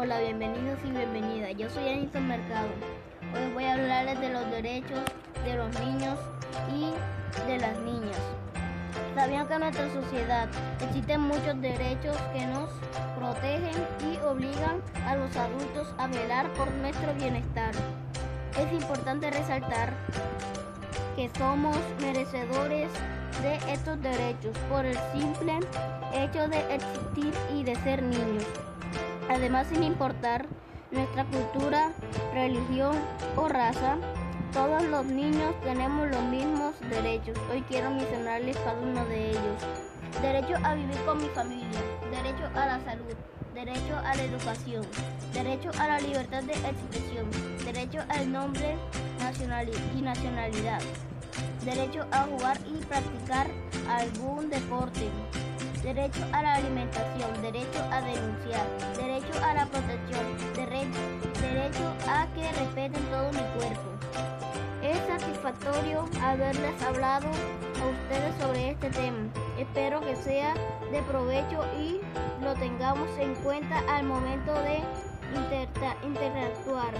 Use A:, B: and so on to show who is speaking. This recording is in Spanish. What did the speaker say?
A: Hola, bienvenidos y bienvenidas. Yo soy Anito Mercado. Hoy voy a hablarles de los derechos de los niños y de las niñas. ¿Sabían que en nuestra sociedad existen muchos derechos que nos protegen y obligan a los adultos a velar por nuestro bienestar? Es importante resaltar que somos merecedores de estos derechos por el simple hecho de existir y de ser niños. Además, sin importar nuestra cultura, religión o raza, todos los niños tenemos los mismos derechos. Hoy quiero mencionarles cada uno de ellos. Derecho a vivir con mi familia, derecho a la salud, derecho a la educación, derecho a la libertad de expresión, derecho al nombre y nacionalidad, derecho a jugar y practicar algún deporte, derecho a la alimentación, derecho a denunciar, a la protección, derecho, derecho a que respeten todo mi cuerpo. Es satisfactorio haberles hablado a ustedes sobre este tema. Espero que sea de provecho y lo tengamos en cuenta al momento de interactuar.